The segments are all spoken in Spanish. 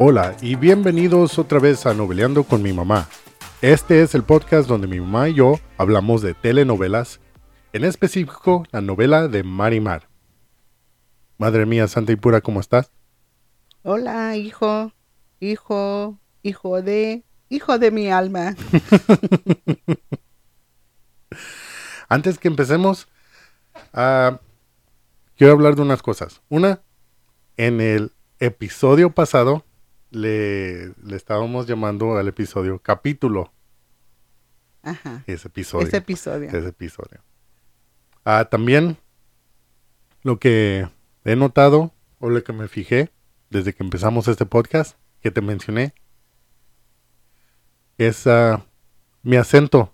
Hola y bienvenidos otra vez a Noveleando con mi mamá. Este es el podcast donde mi mamá y yo hablamos de telenovelas, en específico la novela de Marimar. Madre mía, santa y pura, ¿cómo estás? Hola, hijo, hijo, hijo de, hijo de mi alma. Antes que empecemos, ah, quiero hablar de unas cosas. Una, en el episodio pasado le, le estábamos llamando al episodio capítulo. Ajá. Ese episodio. Ese episodio. Ese episodio. Ah, también lo que he notado o lo que me fijé desde que empezamos este podcast que te mencioné es ah, mi acento.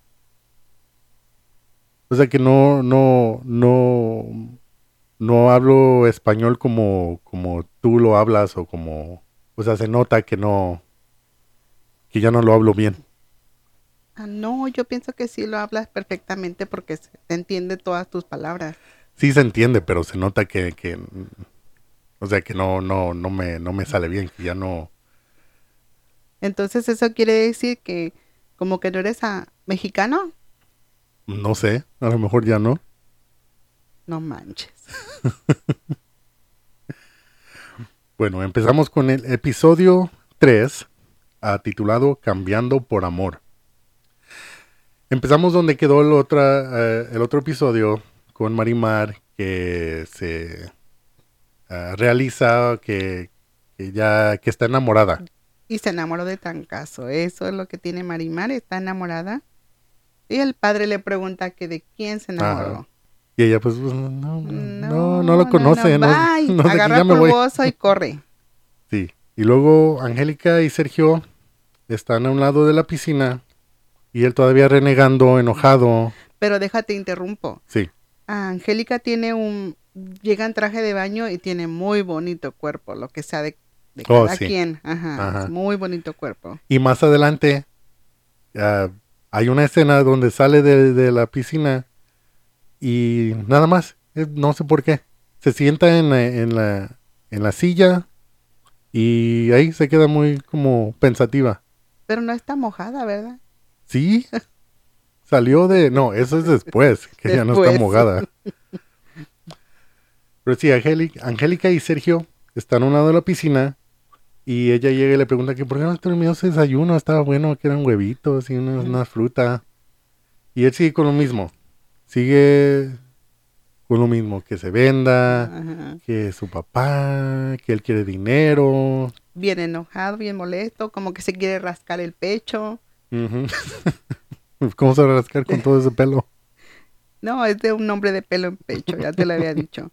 O sea que no, no, no, no hablo español como, como tú lo hablas o como, o sea, se nota que no, que ya no lo hablo bien. Ah, no, yo pienso que sí lo hablas perfectamente porque se entiende todas tus palabras. Sí se entiende, pero se nota que, que o sea, que no, no, no me, no me sale bien, que ya no. Entonces eso quiere decir que como que no eres ah, mexicano. No sé, a lo mejor ya no. No manches. Bueno, empezamos con el episodio 3, ah, titulado Cambiando por Amor. Empezamos donde quedó el, otra, eh, el otro episodio con Marimar, que se ah, realiza que, que ya que está enamorada. Y se enamoró de Trancazo. Eso es lo que tiene Marimar, está enamorada. Y el padre le pregunta que de quién se enamoró. Ajá. Y ella pues, pues, no, no, no, no lo conoce. No, no Agarra ya me voy. y corre. Sí. Y luego Angélica y Sergio están a un lado de la piscina y él todavía renegando, enojado. Pero déjate interrumpo. Sí. Ah, Angélica tiene un llega en traje de baño y tiene muy bonito cuerpo, lo que sea de, de Oh, cada sí. quien. Ajá, Ajá. es muy bonito cuerpo. Y más adelante ah, hay una escena donde sale de, de la piscina y nada más, eh, no sé por qué. Se sienta en la, en la, en la silla y ahí se queda muy como pensativa. Pero no está mojada, ¿verdad? Sí, salió de... No, eso es después, que ya no está mojada. Pero sí, Angélica, Angélica y Sergio están a un lado de la piscina y ella llega y le pregunta que por qué no terminó ese desayuno, estaba bueno, que eran huevitos y una, una fruta. Y él sigue con lo mismo, sigue con lo mismo, que se venda, Ajá. que su papá, que él quiere dinero. Bien enojado, bien molesto, como que se quiere rascar el pecho. ¿Cómo se va a rascar con todo ese pelo? No, es de un hombre de pelo en pecho, ya te lo había dicho.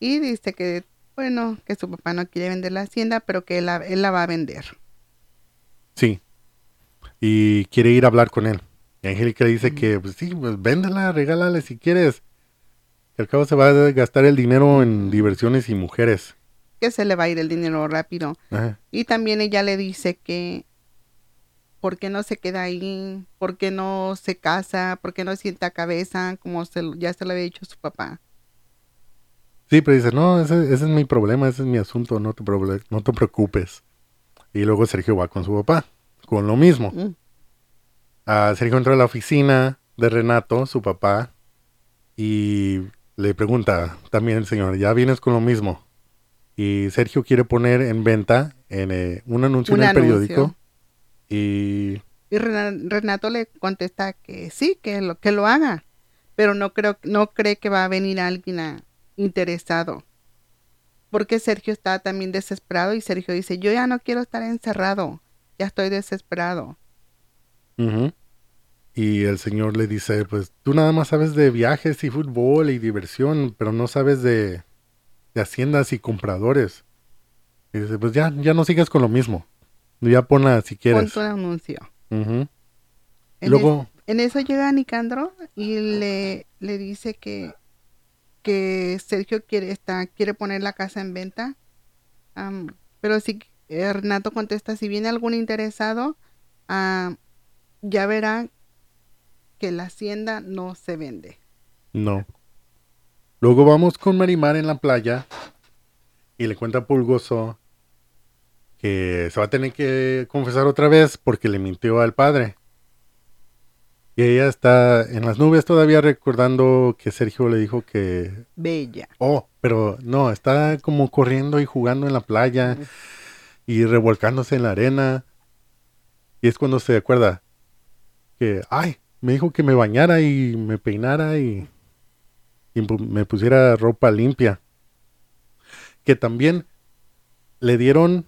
Y dice que, bueno, que su papá no quiere vender la hacienda, pero que él la, él la va a vender. Sí. Y quiere ir a hablar con él. Y Angélica dice que, pues sí, pues véndela, regálale si quieres. Que al cabo se va a gastar el dinero en diversiones y mujeres. Que se le va a ir el dinero rápido. Ajá. Y también ella le dice que por qué no se queda ahí, por qué no se casa, por qué no sienta cabeza, como se, ya se lo había dicho su papá. Sí, pero dice, no, ese, ese es mi problema, ese es mi asunto, no te, no te preocupes. Y luego Sergio va con su papá, con lo mismo. Mm. Ah, Sergio entra a la oficina de Renato, su papá, y le pregunta también el señor, ¿ya vienes con lo mismo? Y Sergio quiere poner en venta en, eh, un anuncio Un en el periódico. Y Y Rena- Renato le contesta que sí, que lo, que lo haga, pero no creo, no cree que va a venir alguien a- interesado. Porque Sergio está también desesperado y Sergio dice, yo ya no quiero estar encerrado, ya estoy desesperado. Y el señor le dice, pues tú nada más sabes de viajes y fútbol y diversión, pero no sabes de, de haciendas y compradores. Y dice, pues ya, ya no sigas con lo mismo. Ya ponla si quieres. Un anuncio. En, luego, es- en eso llega Nicandro y le, le dice que, que Sergio quiere, está, quiere poner la casa en venta. Pero si Renato contesta, si viene algún interesado, ya verá que la hacienda no se vende. no. Luego vamos con Marimar en la playa y le cuenta a Pulgoso que se va a tener que confesar otra vez porque le mintió al padre. Y ella está en las nubes todavía recordando que Sergio le dijo que... Bella. Oh, pero no, está como corriendo y jugando en la playa y revolcándose en la arena. Y es cuando se acuerda que, ay, me dijo que me bañara y me peinara y, me pusiera ropa limpia. Que también le dieron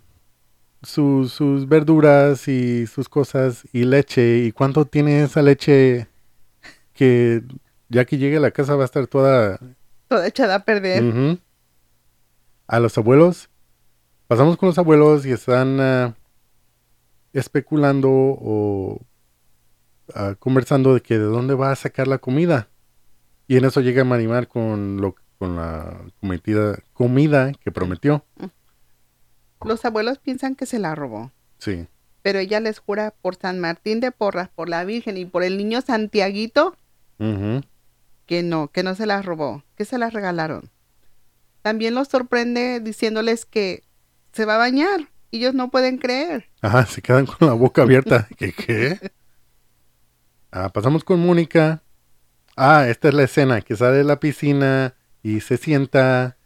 su- sus verduras y sus cosas y leche. ¿Y cuánto tiene esa leche que ya que llegue a la casa va a estar toda Toda echada a perder. A los abuelos. Pasamos con los abuelos y están ah, especulando o ah, conversando de que de dónde va a sacar la comida. Y en eso llega Marimar con lo con la cometida, comida que prometió. Los abuelos piensan que se la robó. Sí. Pero ella les jura por San Martín de Porras, por la Virgen y por el niño Santiaguito que no, que no se las robó, que se las regalaron. También los sorprende diciéndoles que se va a bañar. y Ellos no pueden creer. Ajá, se quedan con la boca abierta. ¿Qué qué? Ah, pasamos con Mónica. Ah, esta es la escena, que sale de la piscina y se sienta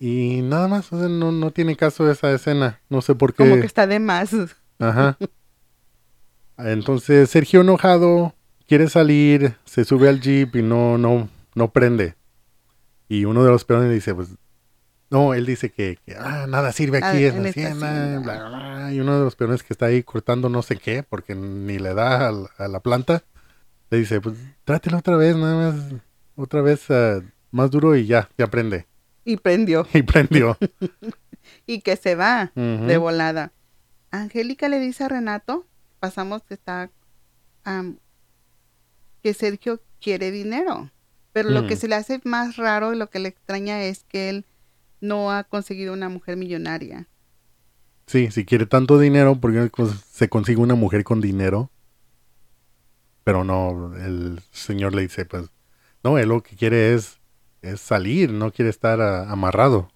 y nada más, o sea, no, no tiene caso esa escena. No sé por qué. Como que está de más. Ajá. Entonces Sergio enojado quiere salir, se sube al jeep y no, no, no prende. Y uno de los peones dice, pues, no, él dice que, que, ah, nada sirve Ah, aquí en, en la hacienda, bla, bla, bla. Y uno de los peones que está ahí cortando no sé qué, porque ni le da a, la planta, le dice, pues, trátelo otra vez, nada más, otra vez ah, más duro y ya, ya prende. Y prendió. Y prendió. Y que se va de volada. Angélica le dice a Renato, pasamos que está, que Sergio quiere dinero. Pero lo que se le hace más raro y lo que le extraña es que él no ha conseguido una mujer millonaria. Sí, si quiere tanto dinero, porque se consigue una mujer con dinero. Pero no, el señor le dice, pues, no, él lo que quiere es, es salir, no quiere estar amarrado.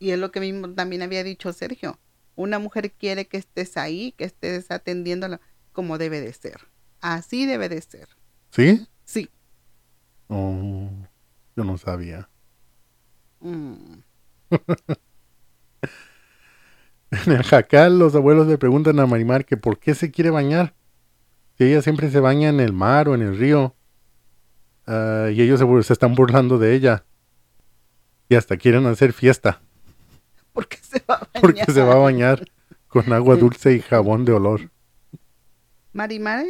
Y es lo que mismo también había dicho Sergio. Una mujer quiere que estés ahí, que estés atendiéndola como debe de ser. Así debe de ser. ¿Sí? Sí. Oh, yo no sabía. Mm. En el jacal, los abuelos le preguntan a Marimar que por qué se quiere bañar. Si ella siempre se baña en el mar o en el río. Ah, y ellos se, están burlando de ella. Y hasta quieren hacer fiesta. Porque se va a bañar. Porque se va a bañar con agua dulce y jabón de olor. Marimar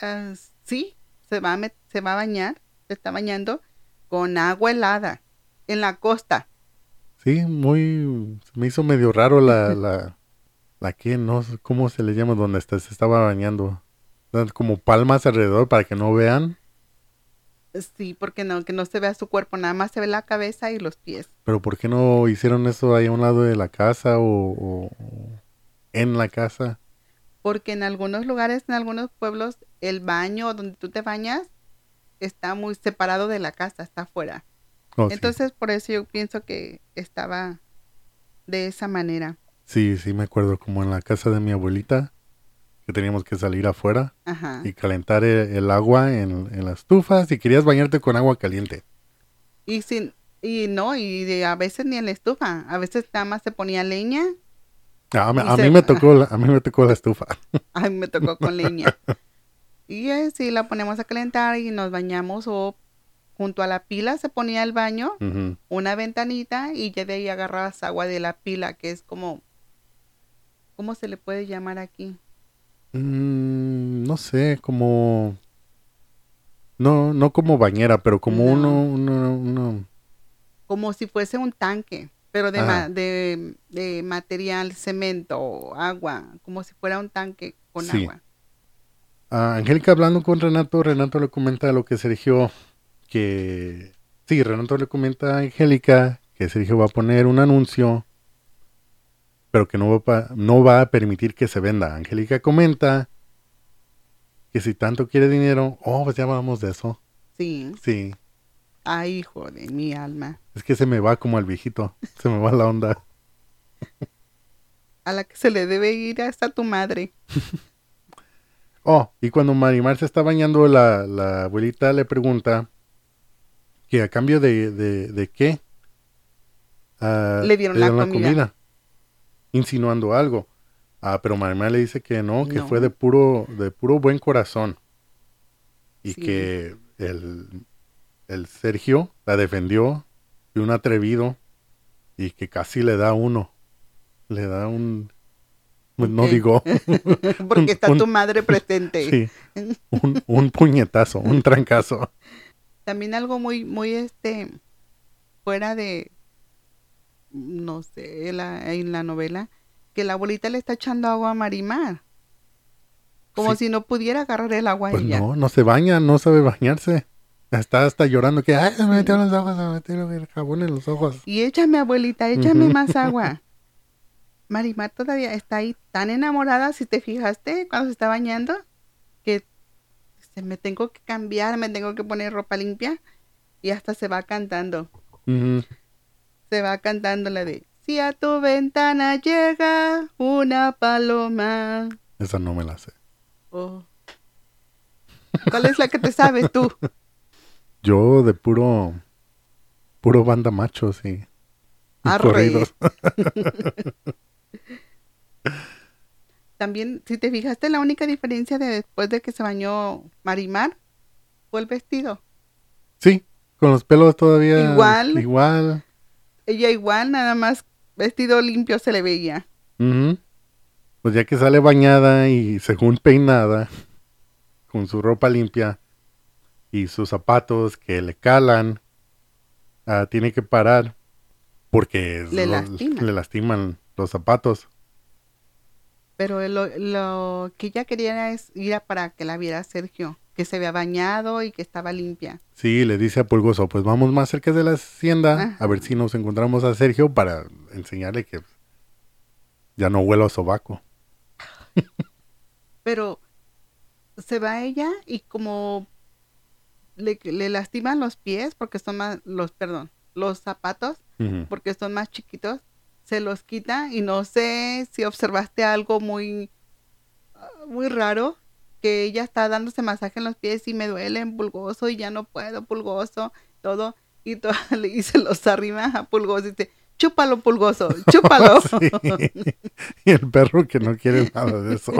ah, sí, se va, a se va a bañar, se está bañando con agua helada en la costa. Sí, muy... Se me hizo medio raro la... La, la que, no cómo se le llama donde está, se estaba bañando. Dan Como palmas alrededor para que no vean. Sí, porque no, que no se vea su cuerpo, nada más se ve la cabeza y los pies. Pero ¿por qué no hicieron eso ahí a un lado de la casa o, en la casa? Porque en algunos lugares, en algunos pueblos, el baño donde tú te bañas está muy separado de la casa, está afuera. Oh, sí. Entonces, por eso yo pienso que estaba de esa manera. Sí, sí me acuerdo como en la casa de mi abuelita que teníamos que salir afuera Ajá. y calentar el, el agua en, en la estufa si querías bañarte con agua caliente. Y sin, y no, y de- a veces ni en la estufa, a veces nada más se ponía leña A, mí- Y a se- mí me tocó la, a mí me tocó la estufa. A mí me tocó con leña. Y así la ponemos a calentar y nos bañamos o junto a la pila se ponía el baño, una ventanita y ya de ahí agarrabas agua de la pila, que es como, ¿cómo se le puede llamar aquí? Mm, no sé, como no no como bañera, pero como No. uno, uno, uno- Como si fuese un tanque, pero de, ma- de, de material, cemento, agua, como si fuera un tanque con Sí. agua. Ah, Angélica hablando con Renato, Renato le comenta lo que Sergio, que sí, Renato le comenta a Angélica que Sergio va a poner un anuncio, pero que no va, pa- no va a permitir que se venda. Angélica comenta que si tanto quiere dinero, oh, pues ya hablamos de eso. Sí. Sí, Ay, hijo de mi alma. es que se me va como al viejito, se me va la onda. a la que se le debe ir hasta tu madre. Oh, y cuando Marimar se está bañando, la, la abuelita le pregunta que a cambio de, de, de qué ah, Le dieron la comida. Insinuando algo. Ah, pero Marimar le dice que no, que No. fue de puro, de puro buen corazón. Y Sí. que el, el Sergio la defendió de un atrevido y que casi le da uno. Le da un... No digo. Porque está Un- tu madre presente. Sí, un, un puñetazo, un trancazo. También algo muy, muy este, fuera de, no sé, la, en la novela, que la abuelita le está echando agua a Marimar. Como Sí. si no pudiera agarrar el agua Pues ella. no, no se baña, no sabe bañarse. Está hasta llorando que, ay, se me metieron los ojos, se me metieron el jabón en los ojos. Y échame, abuelita, échame más agua. Marimar todavía está ahí tan enamorada, si te fijaste, cuando se está bañando, que se me tengo que cambiar, me tengo que poner ropa limpia y hasta se va cantando. Se va cantando la de Si a tu ventana llega una paloma. Esa no me la sé. Oh. ¿Cuál es la que te sabes tú? Yo de puro, puro banda macho, sí. Corridos. También, si te fijaste, la única diferencia de después de que se bañó Marimar fue el vestido. Sí, con los pelos todavía. Igual. Igual. Ella igual, nada más vestido limpio se le veía. Pues ya que sale bañada y según peinada, con su ropa limpia y sus zapatos que le calan, ah, tiene que parar porque Le los- le lastiman los zapatos. Pero lo, lo que ella quería es ir a para que la viera Sergio, que se había bañado y que estaba limpia. Sí, le dice a Pulgoso, pues vamos más cerca de la hacienda Ajá. a ver si nos encontramos a Sergio para enseñarle que ya no huelo a sobaco. Pero se va ella y como le, le lastiman los pies porque son más, los, perdón, los zapatos porque son más chiquitos, se los quita y no sé si observaste algo muy, ah, muy raro, que ella está dándose masaje en los pies y me duelen pulgoso y ya no puedo pulgoso, todo, y, to- y se los arrima a pulgoso y dice, chúpalo pulgoso, chúpalo. Sí. y el perro que no quiere nada de eso.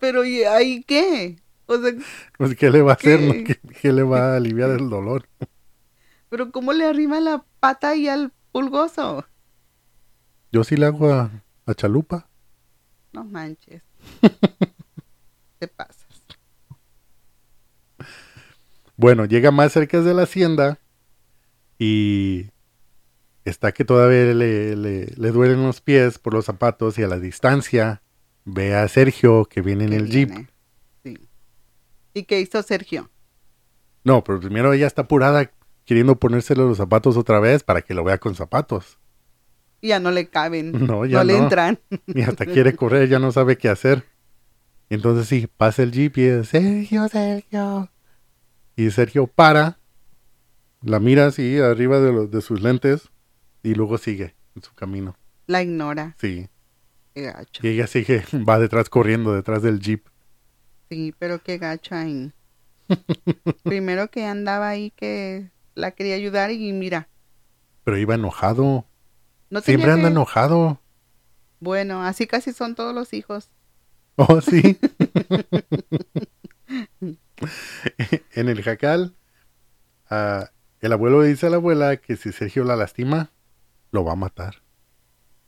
Pero ¿y ahí qué? O sea, Pues, ¿qué le va a hacer? ¿Qué? ¿Qué, qué le va a aliviar el dolor? pero ¿cómo le arrima la pata y al pulgoso? Yo sí le hago a, a Chalupa. No manches. Te pasas. Bueno, llega más cerca de la hacienda y está que todavía le, le, le duelen los pies por los zapatos y a la distancia ve a Sergio que viene en el jeep. Sí. ¿Y qué hizo Sergio? No, pero primero ella está apurada queriendo ponérsele los zapatos otra vez para que lo vea con zapatos. Ya no le caben. No, ya le no. entran. Y hasta quiere correr, ya no sabe qué hacer. Entonces sí, pasa el jeep y es Sergio, Sergio. Y Sergio para, la mira así arriba de, los- de sus lentes y luego sigue en su camino. La ignora. Sí. Qué gacho. Y ella sigue, va detrás corriendo, detrás del jeep. Sí, pero qué gacho ahí. Primero que andaba ahí que la quería ayudar y mira. Pero iba enojado. No Siempre anda que- enojado. Bueno, así casi son todos los hijos. Oh, sí. en el jacal, ah, el abuelo le dice a la abuela que si Sergio la lastima, lo va a matar.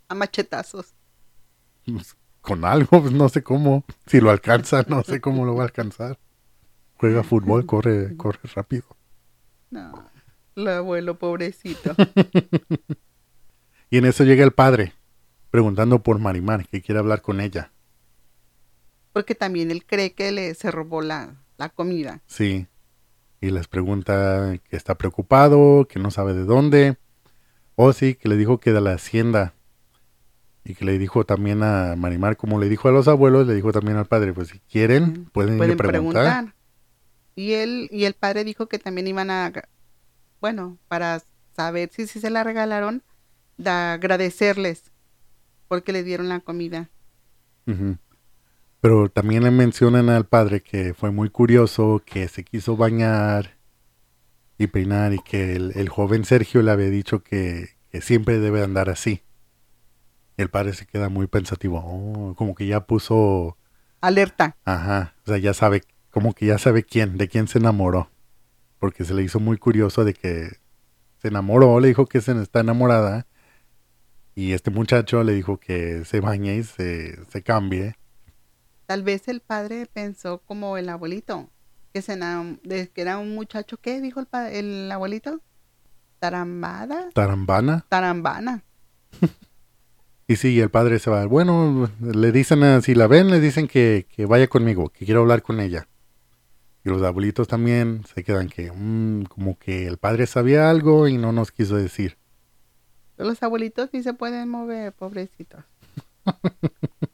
A machetazos. Pues, con algo, pues, no sé cómo. Si lo alcanza, no sé cómo lo va a alcanzar. Juega fútbol, corre, corre rápido. No. El abuelo, pobrecito. Y en eso llega el padre, preguntando por Marimar, que quiere hablar con ella. Porque también él cree que le se robó la, la comida. Sí. Y les pregunta que está preocupado, que no sabe de dónde. O sí, que le dijo que de la hacienda. Y que le dijo también a Marimar, como le dijo a los abuelos, le dijo también al padre, pues si quieren, pueden, ir a preguntar. preguntar. Y él y el padre dijo que también iban a, bueno, para saber si, si se la regalaron, de agradecerles. porque le dieron la comida. Pero también le mencionan al padre que fue muy curioso, que se quiso bañar y peinar y que el, el joven Sergio le había dicho que, que siempre debe andar así. El padre se queda muy pensativo, oh, como que ya puso, Alerta. ajá, o sea, ya sabe, como que ya sabe quién, de quién se enamoró. Porque se le hizo muy curioso de que se enamoró, le dijo que se está enamorada. Y este muchacho le dijo que se bañe y se, se cambie. Tal vez el padre pensó como el abuelito, que, se que era un muchacho, ¿qué dijo el, pa- el abuelito? Tarambada, Tarambana. tarambana. Y sí, el padre se va. Bueno, le dicen, a- si la ven, le dicen que, que vaya conmigo, que quiero hablar con ella. Y los abuelitos también se quedan que, mm, como que el padre sabía algo y no nos quiso decir. Los abuelitos sí se pueden mover, pobrecitos.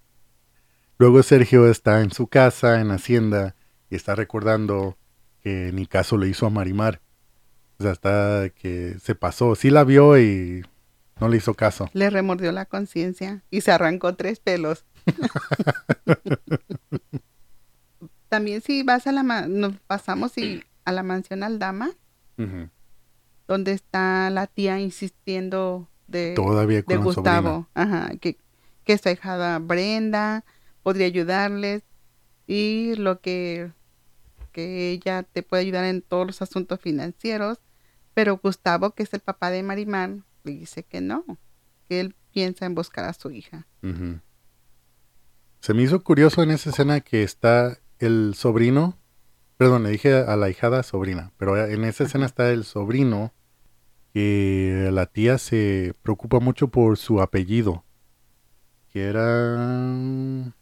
Luego Sergio está en su casa, en Hacienda, y está recordando que ni caso le hizo a Marimar. O sea, está que se pasó. Sí la vio y no le hizo caso. Le remordió la conciencia y se arrancó tres pelos. También si vas a la ma- nos pasamos y a la mansión Aldama, Ujú. donde está la tía insistiendo de, Todavía de con Gustavo, ajá, que, que su hijada Brenda podría ayudarles y lo que, que ella te puede ayudar en todos los asuntos financieros, pero Gustavo, que es el papá de Marimar, le dice que no, que él piensa en buscar a su hija. Se me hizo curioso en esa escena que está el sobrino, perdón, le dije a la hijada sobrina, pero en esa escena está el sobrino que la tía se preocupa mucho por su apellido, que era...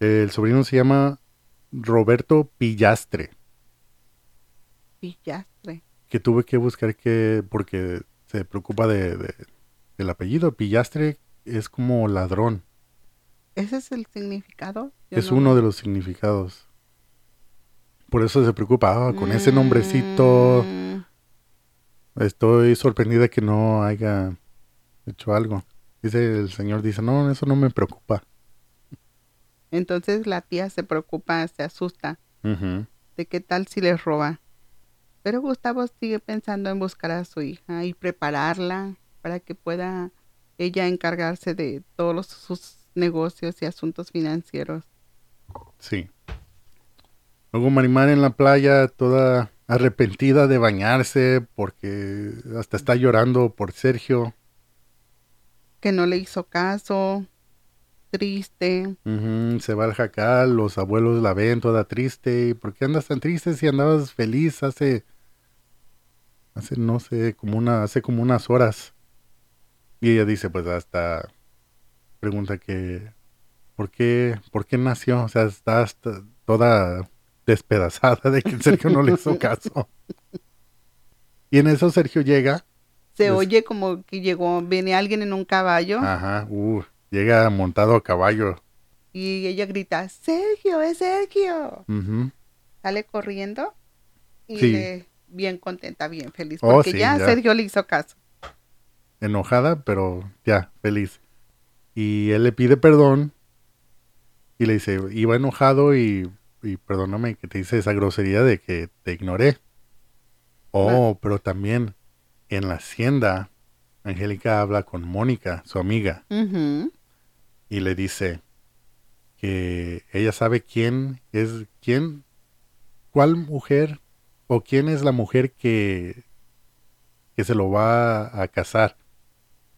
El sobrino se llama Roberto Pillastre, Pillastre. que tuve que buscar que, porque se preocupa de, de- del apellido. Pillastre es como ladrón. ¿Ese es el significado? Yo es no- uno de los significados. Por eso se preocupa. "Ah, con ese nombrecito Mm, estoy sorprendida que no haya hecho algo. Dice el señor, dice, no, eso no me preocupa. Entonces la tía se preocupa, se asusta de qué tal si les roba. Pero Gustavo sigue pensando en buscar a su hija y prepararla para que pueda ella encargarse de todos los- sus negocios y asuntos financieros. Sí. Luego Marimar en la playa, toda arrepentida de bañarse porque hasta está llorando por Sergio. Que no le hizo caso, triste. Se va al jacal, los abuelos la ven toda triste. ¿Y por qué andas tan triste si andabas feliz hace, hace no sé, como una, hace como unas horas? Y ella dice, pues hasta pregunta que, ¿por qué, por qué nació? O sea, está hasta toda despedazada de que Sergio no le hizo caso. Y en eso Sergio llega, Se oye como que llegó, viene alguien en un caballo ajá, uh, llega montado a caballo. y ella grita, Sergio, es Sergio. Sale corriendo y Sí. le- bien contenta, bien feliz, Oh, porque sí, ya, ya. Sergio le hizo caso. enojada, pero ya, feliz. Y él le pide perdón y le dice, iba enojado y, y perdóname que te hice esa grosería de que te ignoré. Oh, pero también en la hacienda, Angélica habla con Mónica, su amiga, y le dice que ella sabe quién es, quién, cuál mujer o quién es la mujer que, que se lo va a casar.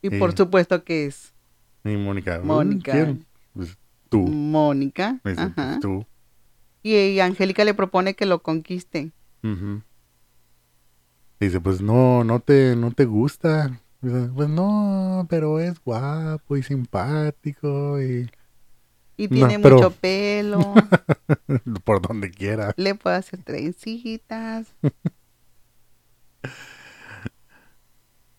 Y Sí. por supuesto que es Y Mónica, "Mm, Mónica. ¿quién? Pues tú. Mónica. Dice, Ajá. pues, tú. Y, y Angélica le propone que lo conquiste. Dice, pues no, no te, no te gusta. Dice, pues no, pero es guapo y simpático y Y No, tiene pero- mucho pelo. por donde quiera. le puede hacer trencitas.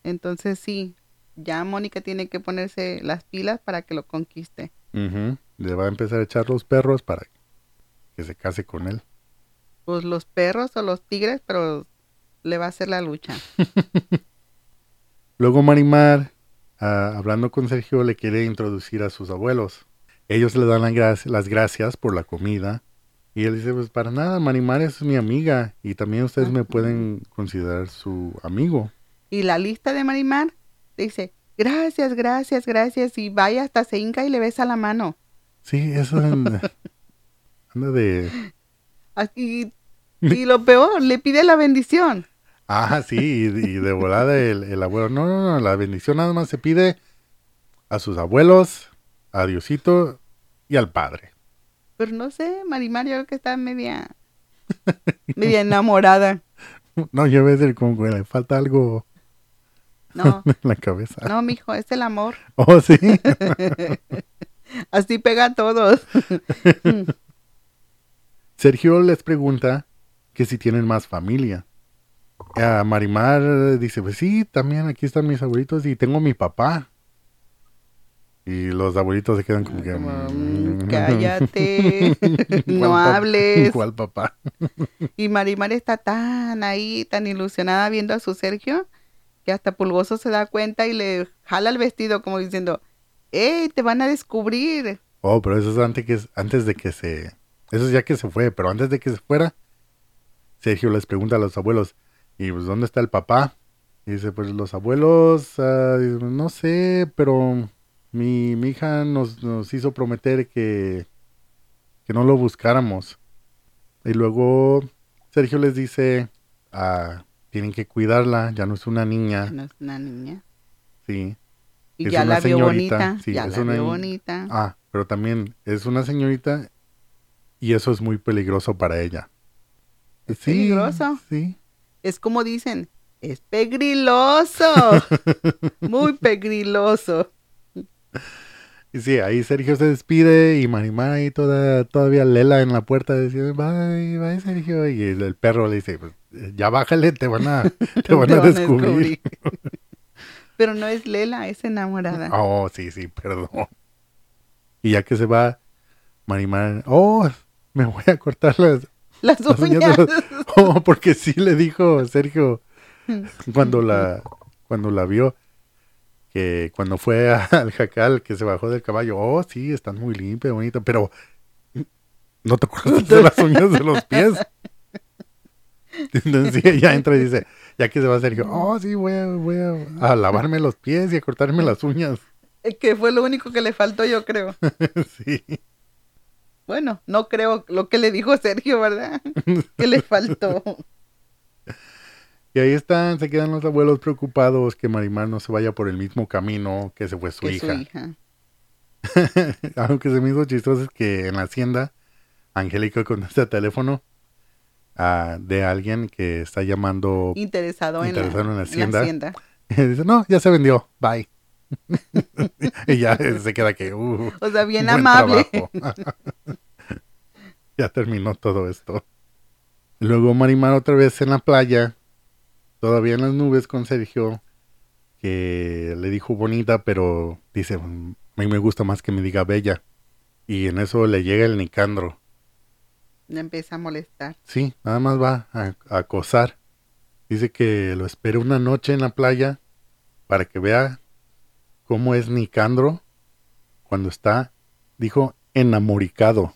Entonces sí, ya Mónica tiene que ponerse las pilas para que lo conquiste. Le va a empezar a echar los perros para que se case con él. Pues los perros o los tigres, pero le va a hacer la lucha. Luego Marimar, ah, hablando con Sergio, le quiere introducir a sus abuelos. Ellos le dan la gra- las gracias por la comida. Y él dice, pues para nada, Marimar es mi amiga. Y también ustedes me pueden considerar su amigo. Y la lista de Marimar dice, gracias, gracias, gracias. Y vaya hasta se hinca y le besa la mano. Sí, eso anda, anda de... Y lo peor, le pide la bendición. Ah, sí, y, y de volada el, el abuelo. No, no, no, la bendición nada más se pide a sus abuelos, a Diosito y al padre. Pero no sé, Marimar yo creo que está media, media enamorada. No, yo voy a decir como que le falta algo No, en la cabeza. no, mijo, es el amor. Oh, sí. Así pega a todos. Sergio les pregunta que si tienen más familia. A Marimar dice, pues sí, también aquí están mis abuelitos y tengo mi papá. Y los abuelitos se quedan como que... "Mm, "Mm, cállate, no ¿cuál pap- hables. ¿Cuál papá? Y Marimar está tan ahí, tan ilusionada viendo a su Sergio, que hasta Pulgoso se da cuenta y le jala el vestido como diciendo, ¡Ey, te van a descubrir! Oh, pero eso es antes, que, antes de que se... Eso es ya que se fue, pero antes de que se fuera, Sergio les pregunta a los abuelos, ¿y pues dónde está el papá? Y dice, pues los abuelos, ah, no sé, pero mi, mi hija nos, nos hizo prometer que, que no lo buscáramos. Y luego Sergio les dice, ah, tienen que cuidarla, ya no es una niña, No es una niña. sí. Y Es ya una la vio señorita, bonita, sí, ya es la una vio ni- bonita. Ah, pero también es una señorita y eso es muy peligroso para ella. ¿Es peligroso? Sí. Es como dicen, es pegriloso, muy pegriloso. Y sí, ahí Sergio se despide y Marimar ahí toda, todavía lela en la puerta diciendo, bye, bye Sergio. Y el, el perro le dice, pues, ya bájale, te van a, te van a descubrir. Pero no es Lela, es enamorada. Oh, sí, sí, perdón. Y ya que se va, Marimar, oh, me voy a cortar las, Las las uñas uñas. de los- Oh, porque sí le dijo Sergio cuando la, cuando la vio, que cuando fue al jacal, que se bajó del caballo, oh, sí, están muy limpias, bonito, pero no te cortaste las uñas de los pies. Entonces ella entra y dice, ya que se va Sergio, oh, sí, voy a, voy a, a lavarme los pies y a cortarme las uñas. Es que fue lo único que le faltó, yo creo. sí. Bueno, no creo lo que le dijo Sergio, ¿verdad? Que le faltó. Y ahí están, se quedan los abuelos preocupados que Marimar no se vaya por el mismo camino que se fue su que hija. su hija. Algo que se me hizo chistoso es que en la hacienda, Angélica contesta el teléfono ah, de alguien que está llamando. Interesado, en, la, Interesado en la en la hacienda. hacienda. Y dice, no, ya se vendió, bye. y ya se queda que, uh, O sea, bien amable. ya terminó todo esto. Luego Marimar otra vez en la playa, todavía en las nubes con Sergio, que le dijo bonita, pero dice, "Mm, a mí me gusta más que me diga bella. Y en eso le llega el Nicandro. Le empieza a molestar. Sí, nada más va a, a acosar. Dice que lo espera una noche en la playa para que vea cómo es Nicandro cuando está, dijo, enamoricado.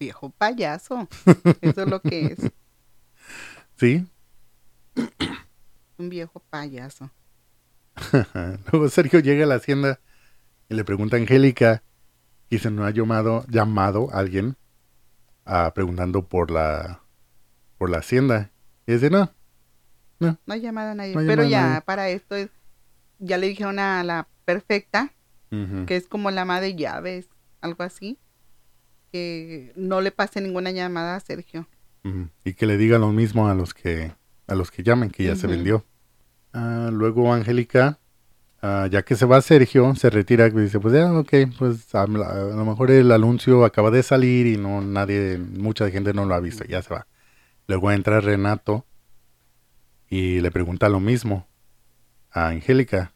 Viejo payaso. Eso es lo que es. ¿Sí? Un viejo payaso. Luego Sergio llega a la hacienda y le pregunta a Angélica y se no ha llamado, llamado alguien ah, preguntando por la por la hacienda. Y dice, no, No ha llamado a nadie. No pero a ya nadie. para esto es- ya le dijeron a la perfecta, que es como la ama de llaves, algo así, que no le pase ninguna llamada a Sergio. Y que le diga lo mismo a los que a los que llamen, que ya se vendió. Ah, luego Angélica, ah, ya que se va Sergio, se retira y dice, pues ya, ok, pues a, a lo mejor el anuncio acaba de salir y no nadie, mucha gente no lo ha visto, ya se va. Luego entra Renato y le pregunta lo mismo a Angélica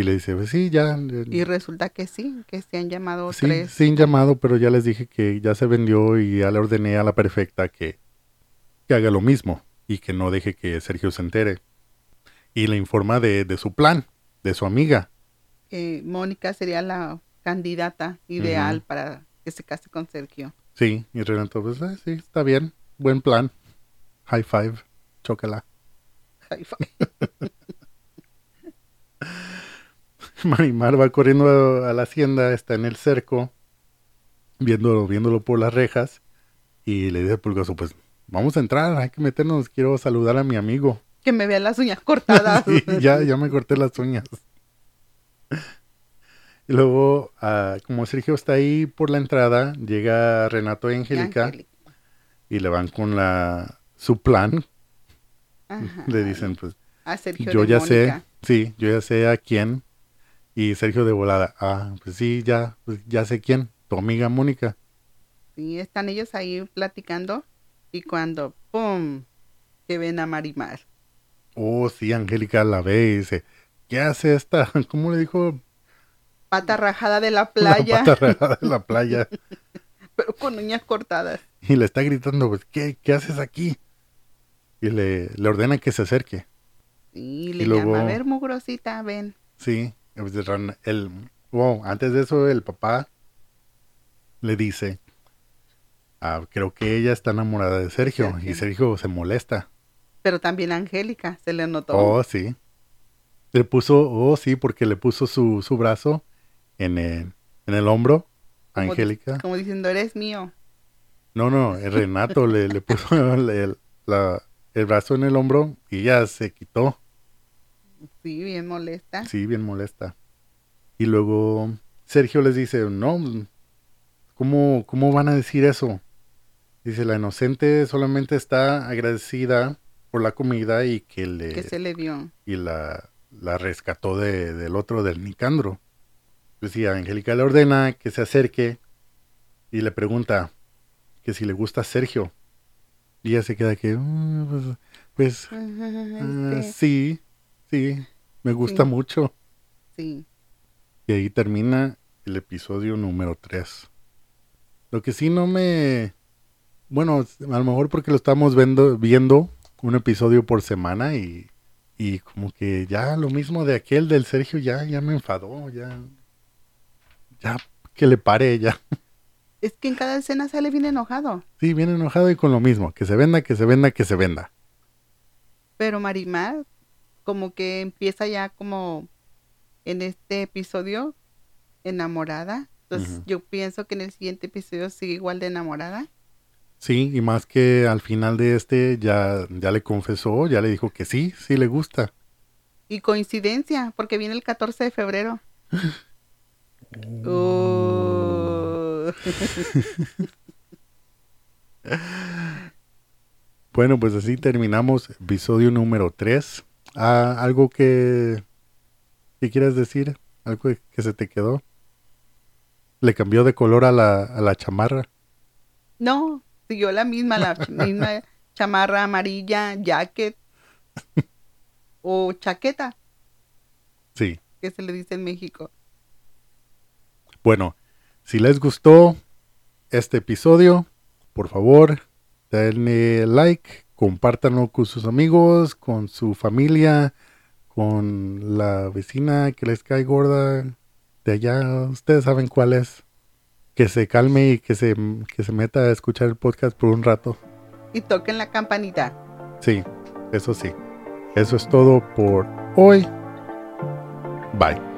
y le dice, pues sí, ya, eh, Y resulta que sí, que se han llamado sí, tres. sin llamado, pero ya les dije que ya se vendió y ya le ordené a la perfecta que, que haga lo mismo y que no deje que Sergio se entere. y le informa de, de su plan, de su amiga. Eh, Mónica sería la candidata ideal para que se case con Sergio. Sí, y Renato, pues eh, sí, está bien, buen plan. High five, chócala. High five. Marimar va corriendo a, la hacienda, está en el cerco, viéndolo, viéndolo por las rejas, y le dice al pulgoso, pues vamos a entrar, hay que meternos, quiero saludar a mi amigo. Que me vea las uñas cortadas. Sí, ya, ya me corté las uñas. Y luego, ah, como Sergio está ahí por la entrada, llega Renato y Angélica y le van con la su plan. Ajá. Le dicen, pues, yo ya sé, sí, yo ya sé a quién. Y Sergio de volada, ah, pues sí, ya, pues ya sé quién, tu amiga Mónica. Sí, están ellos ahí platicando y cuando, ¡pum! que ven a Marimar. Oh, sí, Angélica la ve y dice, ¿qué hace esta? ¿Cómo le dijo? Pata rajada de la La playa, pata regada en la playa. pero con uñas cortadas. Y le está gritando, pues, ¿qué, qué haces aquí? Y le, le ordena que se acerque. Y le Y luego- llama, a ver, mugrosita, ven. Sí, el, wow, antes de eso el papá le dice, ah, creo que ella está enamorada de Sergio. Sergio. Y Sergio se molesta. Pero también a Angélica, se le notó. Oh, sí. Le puso, oh, sí, porque le puso su, su brazo en el, en el hombro a Como- Angélica. Como diciendo, eres mío. No, no, el Renato le, le puso el, el- la- el brazo en el hombro y ella se quitó. Sí, bien molesta. Sí, bien molesta. Y luego Sergio les dice, no, ¿cómo, cómo van a decir eso? Dice, la inocente solamente está agradecida por la comida y que le Que se le dio. y la, la rescató de- del otro, del Nicandro. Pues sí, Angélica le ordena que se acerque y le pregunta que si le gusta Sergio. Y ella se queda que, "Mm, pues, pues, ah, Este, sí, sí, me gusta Sí. mucho. sí. Y ahí termina el episodio número 3. Lo que sí no me... Bueno, a lo mejor porque lo estamos viendo, viendo un episodio por semana y, y como que ya lo mismo de aquel del Sergio ya, ya me enfadó, ya... Ya que le pare, ya. Es que en cada escena sale bien enojado. Sí, bien enojado y con lo mismo. Que se venda, que se venda, que se venda. Pero Marimar, como que empieza ya como en este episodio enamorada. Entonces yo pienso que en el siguiente episodio sigue igual de enamorada. Sí, y más que al final de este ya, ya le confesó, ya le dijo que sí, sí le gusta. Y coincidencia, porque viene el 14 de febrero. Oh. Bueno, pues así terminamos episodio número 3. Ah, ¿Algo que, que quieras decir? ¿Algo que se te quedó? ¿Le cambió de color a la, a la chamarra? No, siguió la misma, la misma chamarra amarilla, jacket o chaqueta, Sí. que se le dice en México. Bueno, si les gustó este episodio, por favor, denle like, compártanlo con sus amigos, con su familia, con la vecina que les cae gorda de allá. Ustedes saben cuál es. Que se calme y que se, que se meta a escuchar el podcast por un rato. Y toquen la campanita. Sí, eso sí. Eso es todo por hoy. Bye.